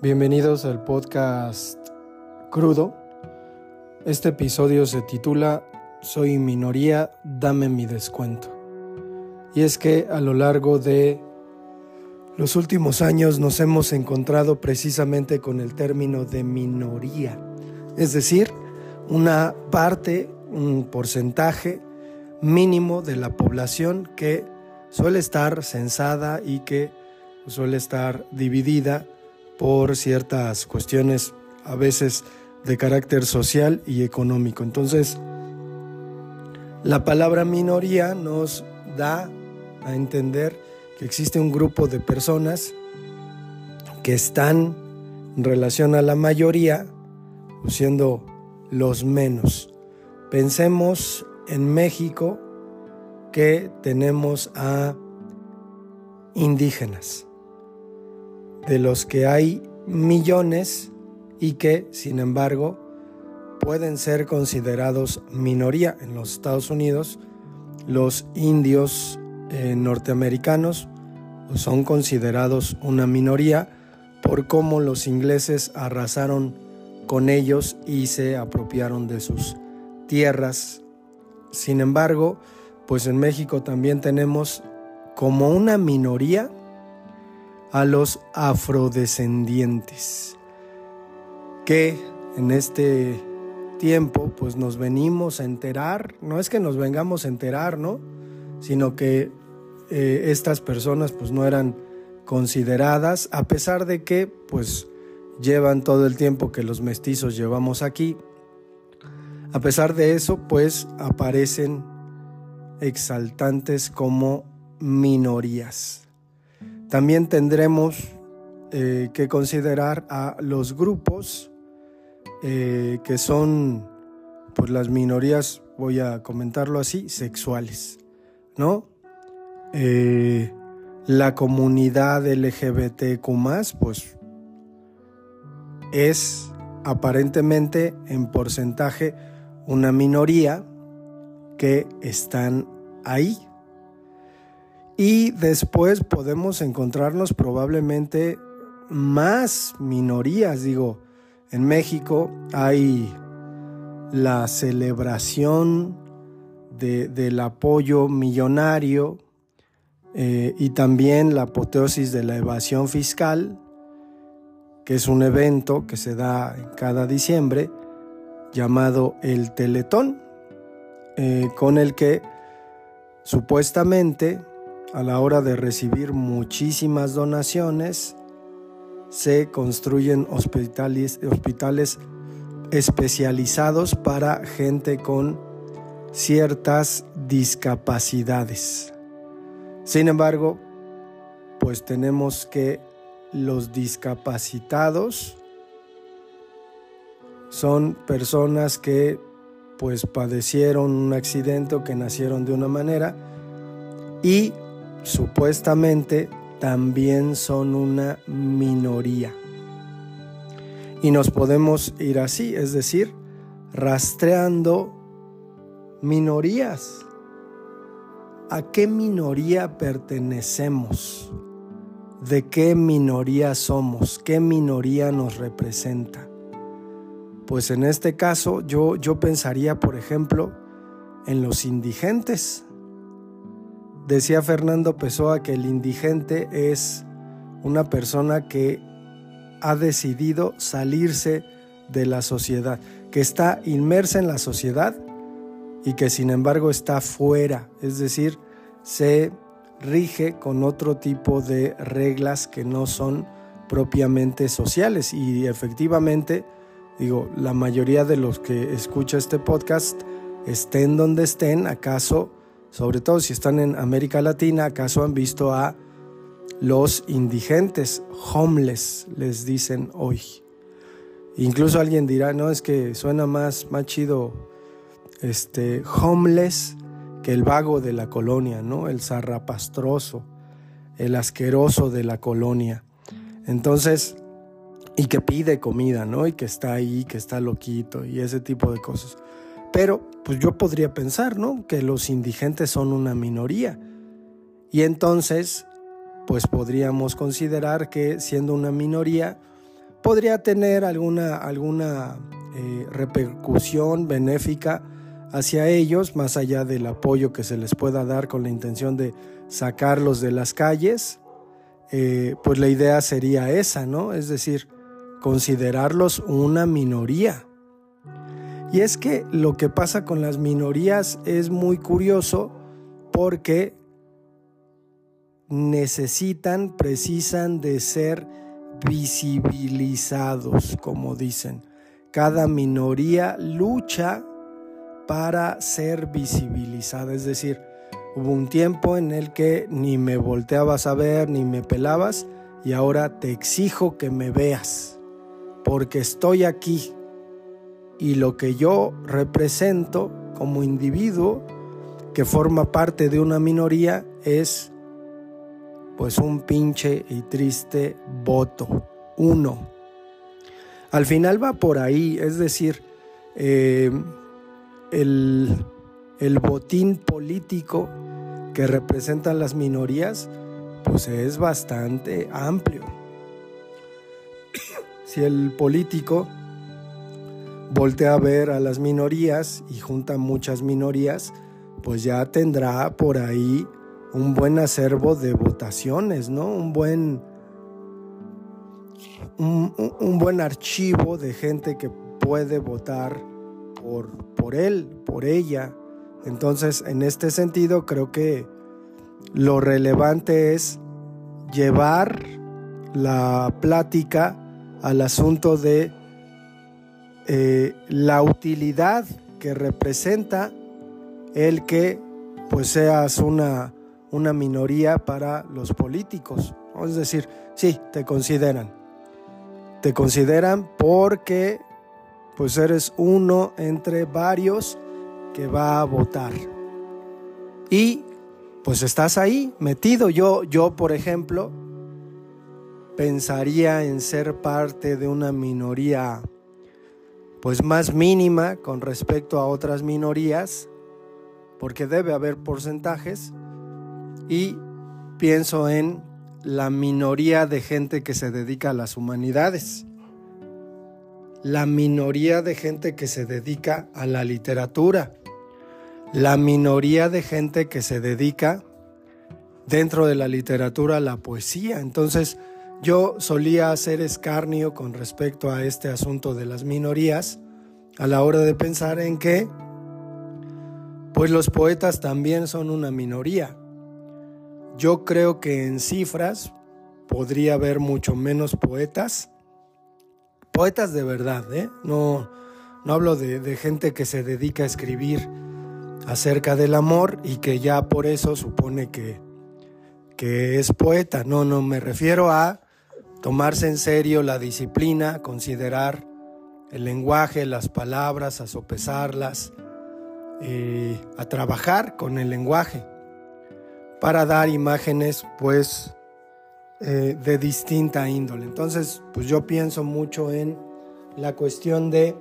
Bienvenidos al podcast Crudo. Este episodio se titula Soy minoría, dame mi descuento. Y es que a lo largo de los últimos años nos hemos encontrado precisamente con el término de minoría, es decir, una parte, un porcentaje mínimo de la población que suele estar censada y que suele estar dividida por ciertas cuestiones a veces de carácter social y económico. Entonces, la palabra minoría nos da a entender que existe un grupo de personas que están en relación a la mayoría, siendo los menos. Pensemos en México que tenemos a indígenas, de los que hay millones y que, sin embargo, pueden ser considerados minoría en los Estados Unidos. Los indios eh, norteamericanos son considerados una minoría por cómo los ingleses arrasaron con ellos y se apropiaron de sus tierras. Sin embargo, pues en México también tenemos como una minoría a los afrodescendientes, que en este tiempo pues nos venimos a enterar, no es que nos vengamos a enterar, ¿no? Sino que eh, estas personas pues no eran consideradas, a pesar de que pues llevan todo el tiempo que los mestizos llevamos aquí. A pesar de eso pues aparecen exaltantes como minorías. También tendremos eh, que considerar a los grupos eh, que son pues las minorías, voy a comentarlo así, sexuales, ¿no? Eh, la comunidad LGBTQ pues es aparentemente en porcentaje una minoría que están ahí, y después podemos encontrarnos probablemente más minorías. Digo, en México hay la celebración del apoyo millonario eh, y también la apoteosis de la evasión fiscal, que es un evento que se da en cada diciembre llamado el Teletón, eh, con el que supuestamente a la hora de recibir muchísimas donaciones, se construyen hospitales, hospitales especializados para gente con ciertas discapacidades. Sin embargo, pues tenemos que los discapacitados son personas que pues padecieron un accidente o que nacieron de una manera y supuestamente también son una minoría. Y nos podemos ir así, es decir, rastreando minorías. ¿A qué minoría pertenecemos? ¿De qué minoría somos? ¿Qué minoría nos representa? Pues en este caso yo, yo pensaría, por ejemplo, en los indigentes. Decía Fernando Pessoa que el indigente es una persona que ha decidido salirse de la sociedad, que está inmersa en la sociedad y que sin embargo está fuera, es decir, se rige con otro tipo de reglas que no son propiamente sociales. Y efectivamente, digo, la mayoría de los que escucha este podcast, estén donde estén, acaso sobre todo si están en América Latina, acaso han visto a los indigentes, homeless, les dicen hoy. Incluso alguien dirá, no, es que suena más, más chido este, homeless que el vago de la colonia, ¿no? El zarrapastroso, el asqueroso de la colonia. Entonces, y que pide comida, ¿no? Y que está ahí, que está loquito y ese tipo de cosas. Pero pues yo podría pensar, ¿no? Que los indigentes son una minoría. Y entonces, pues podríamos considerar que siendo una minoría, podría tener alguna, alguna eh, repercusión benéfica hacia ellos, más allá del apoyo que se les pueda dar con la intención de sacarlos de las calles, eh, pues la idea sería esa, ¿no? Es decir, considerarlos una minoría. Y es que lo que pasa con las minorías es muy curioso porque necesitan, precisan de ser visibilizados, como dicen. Cada minoría lucha para ser visibilizada, es decir, hubo un tiempo en el que ni me volteabas a ver, ni me pelabas, y ahora te exijo que me veas, porque estoy aquí y lo que yo represento como individuo que forma parte de una minoría es pues un pinche y triste voto, uno. Al final va por ahí, es decir, eh, el, el botín político que representan las minorías, pues es bastante amplio. Si el político voltea a ver a las minorías y junta muchas minorías, pues ya tendrá por ahí un buen acervo de votaciones, ¿no? Un buen, un, buen archivo de gente que puede votar por, por él, por ella. Entonces, en este sentido, creo que lo relevante es llevar la plática al asunto de eh, la utilidad que representa el que pues seas una una minoría para los políticos. Es decir, sí, te consideran. Te consideran porque pues eres uno entre varios que va a votar. Y pues estás ahí metido. Yo, yo por ejemplo, pensaría en ser parte de una minoría pues más mínima con respecto a otras minorías, porque debe haber porcentajes y pienso en la minoría de gente que se dedica a las humanidades, la minoría de gente que se dedica a la literatura, la minoría de gente que se dedica dentro de la literatura a la poesía. Entonces, yo solía hacer escarnio con respecto a este asunto de las minorías a la hora de pensar en que, pues los poetas también son una minoría. Yo creo que en cifras podría haber mucho menos poetas. Poetas de verdad, ¿eh? No, no hablo de, gente que se dedica a escribir acerca del amor y que ya por eso supone que, que es poeta. No, no, me refiero a tomarse en serio la disciplina, considerar el lenguaje, las palabras, a sopesarlas, eh, a trabajar con el lenguaje para dar imágenes pues eh, de distinta índole. Entonces pues yo pienso mucho en la cuestión de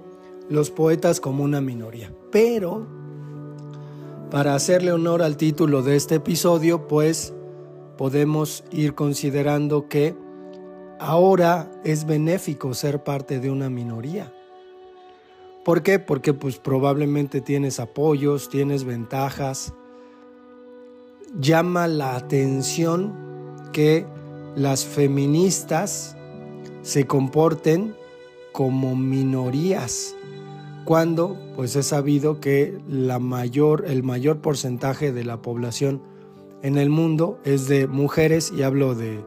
los poetas como una minoría. Pero para hacerle honor al título de este episodio pues podemos ir considerando que ahora es benéfico ser parte de una minoría. ¿Por qué? Porque pues probablemente tienes apoyos, tienes ventajas, llama la atención que las feministas se comporten como minorías cuando pues es sabido que la mayor, el mayor porcentaje de la población en el mundo es de mujeres y hablo de,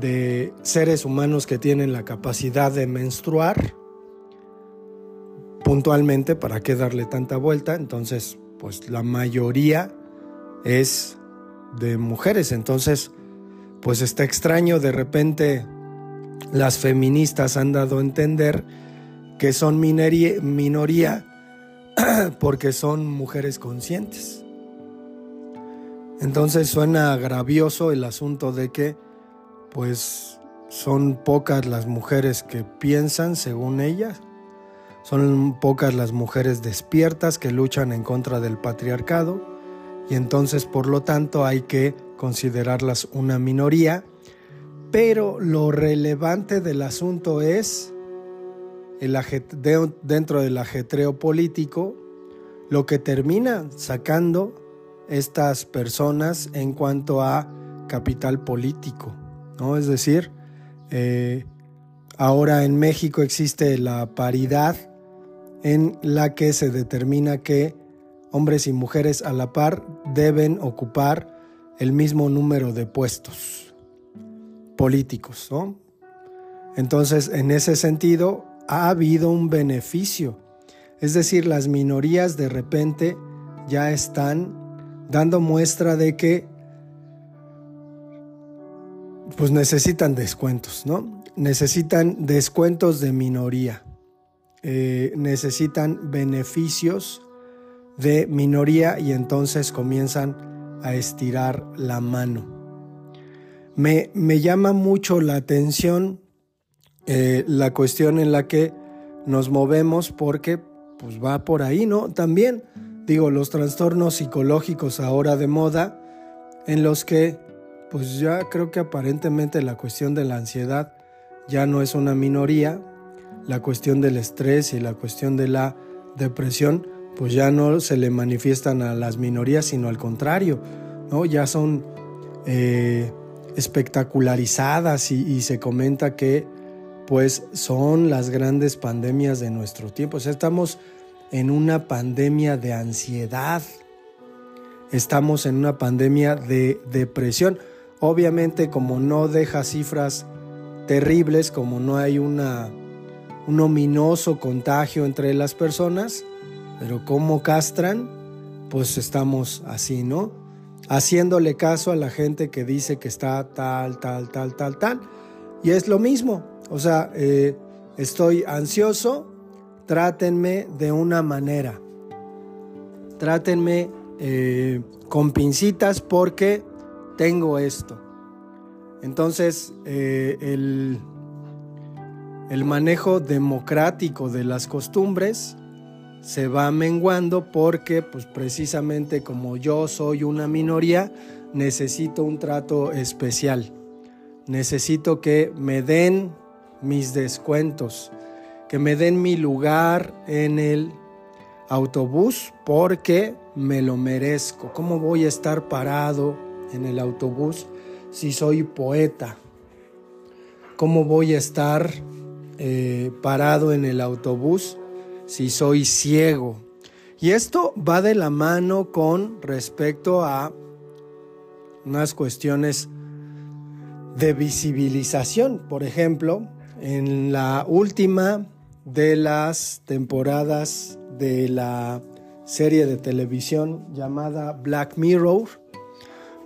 de seres humanos que tienen la capacidad de menstruar puntualmente, ¿para qué darle tanta vuelta? Entonces, pues la mayoría es de mujeres. Entonces, pues está extraño, de repente las feministas han dado a entender que son minoría porque son mujeres conscientes. Entonces suena agravioso el asunto de que pues son pocas las mujeres que piensan según ellas, son pocas las mujeres despiertas que luchan en contra del patriarcado. Y entonces por lo tanto hay que considerarlas una minoría, pero lo relevante del asunto es el dentro del ajetreo político, lo que termina sacando estas personas en cuanto a capital político, ¿no? Es decir, eh, ahora en México existe la paridad en la que se determina que hombres y mujeres a la par deben ocupar el mismo número de puestos políticos. Entonces, en ese sentido, ha habido un beneficio. Es decir, las minorías de repente ya están dando muestra de que pues necesitan descuentos, ¿no? Necesitan descuentos de minoría. Eh, necesitan beneficios de minoría y entonces comienzan a estirar la mano. Me, me llama mucho la atención eh, la cuestión en la que nos movemos porque pues va por ahí, ¿no? También digo, los trastornos psicológicos ahora de moda en los que pues ya creo que aparentemente la cuestión de la ansiedad ya no es una minoría, la cuestión del estrés y la cuestión de la depresión pues ya no se le manifiestan a las minorías, sino al contrario, ¿no? Ya son eh, espectacularizadas y, se comenta que pues son las grandes pandemias de nuestro tiempo. O sea, estamos en una pandemia de ansiedad, estamos en una pandemia de depresión. Obviamente como no deja cifras terribles, como no hay una, un ominoso contagio entre las personas, pero como castran, pues estamos así, ¿no? Haciéndole caso a la gente que dice que está tal, tal, tal, tal, tal. Y es lo mismo. O sea, eh, estoy ansioso, trátenme de una manera. Trátenme eh, con pincitas porque tengo esto. Entonces, eh, el, el manejo democrático de las costumbres se va menguando porque pues precisamente como yo soy una minoría, necesito un trato especial. Necesito que me den mis descuentos, que me den mi lugar en el autobús porque me lo merezco. ¿Cómo voy a estar parado en el autobús si soy poeta? ¿Cómo voy a estar eh, parado en el autobús si soy ciego. Y esto va de la mano con respecto a unas cuestiones de visibilización. Por ejemplo, en la última de las temporadas de la serie de televisión llamada Black Mirror,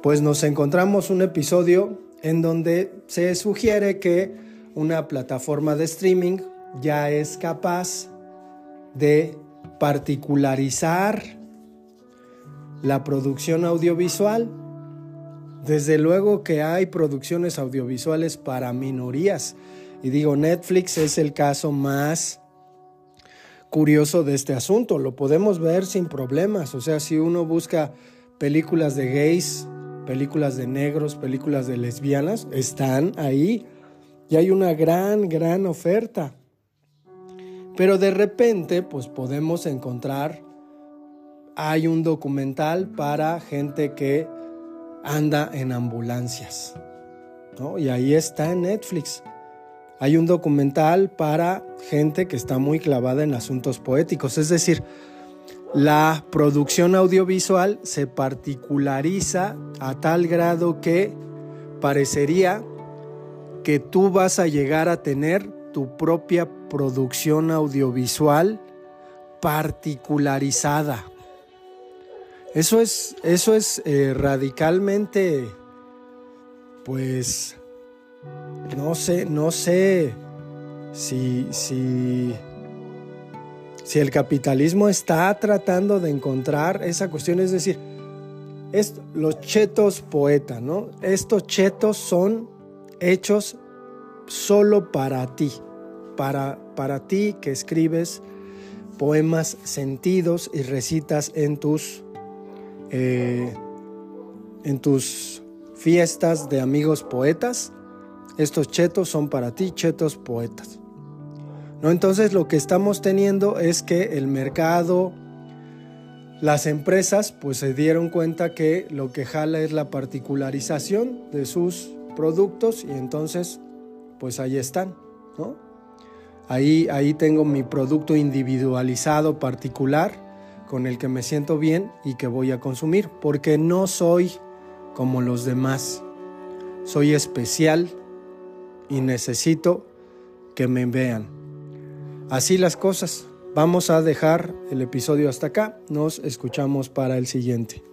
pues nos encontramos un episodio en donde se sugiere que una plataforma de streaming ya es capaz de particularizar la producción audiovisual. Desde luego que hay producciones audiovisuales para minorías. Y digo, Netflix es el caso más curioso de este asunto. Lo podemos ver sin problemas. O sea, si uno busca películas de gays, películas de negros, películas de lesbianas, están ahí. Y hay una gran, gran oferta. Pero de repente, pues podemos encontrar, hay un documental para gente que anda en ambulancias, ¿no? Y ahí está en Netflix. Hay un documental para gente que está muy clavada en asuntos poéticos, es decir, la producción audiovisual se particulariza a tal grado que parecería que tú vas a llegar a tener tu propia producción audiovisual particularizada. Eso es, eso es eh, radicalmente, pues, no sé, no sé si, si, si el capitalismo está tratando de encontrar esa cuestión, es decir, los chetos poeta, ¿no? Estos chetos son hechos solo para ti, para, para ti que escribes poemas sentidos y recitas en tus, eh, en tus fiestas de amigos poetas. estos chetos son para ti, chetos poetas. ¿No? Entonces lo que estamos teniendo es que el mercado, las empresas, pues se dieron cuenta que lo que jala es la particularización de sus productos y entonces, pues ahí están, ¿no? Ahí, ahí tengo mi producto individualizado, particular, con el que me siento bien y que voy a consumir, porque no soy como los demás. Soy especial y necesito que me vean. Así las cosas. Vamos a dejar el episodio hasta acá. Nos escuchamos para el siguiente.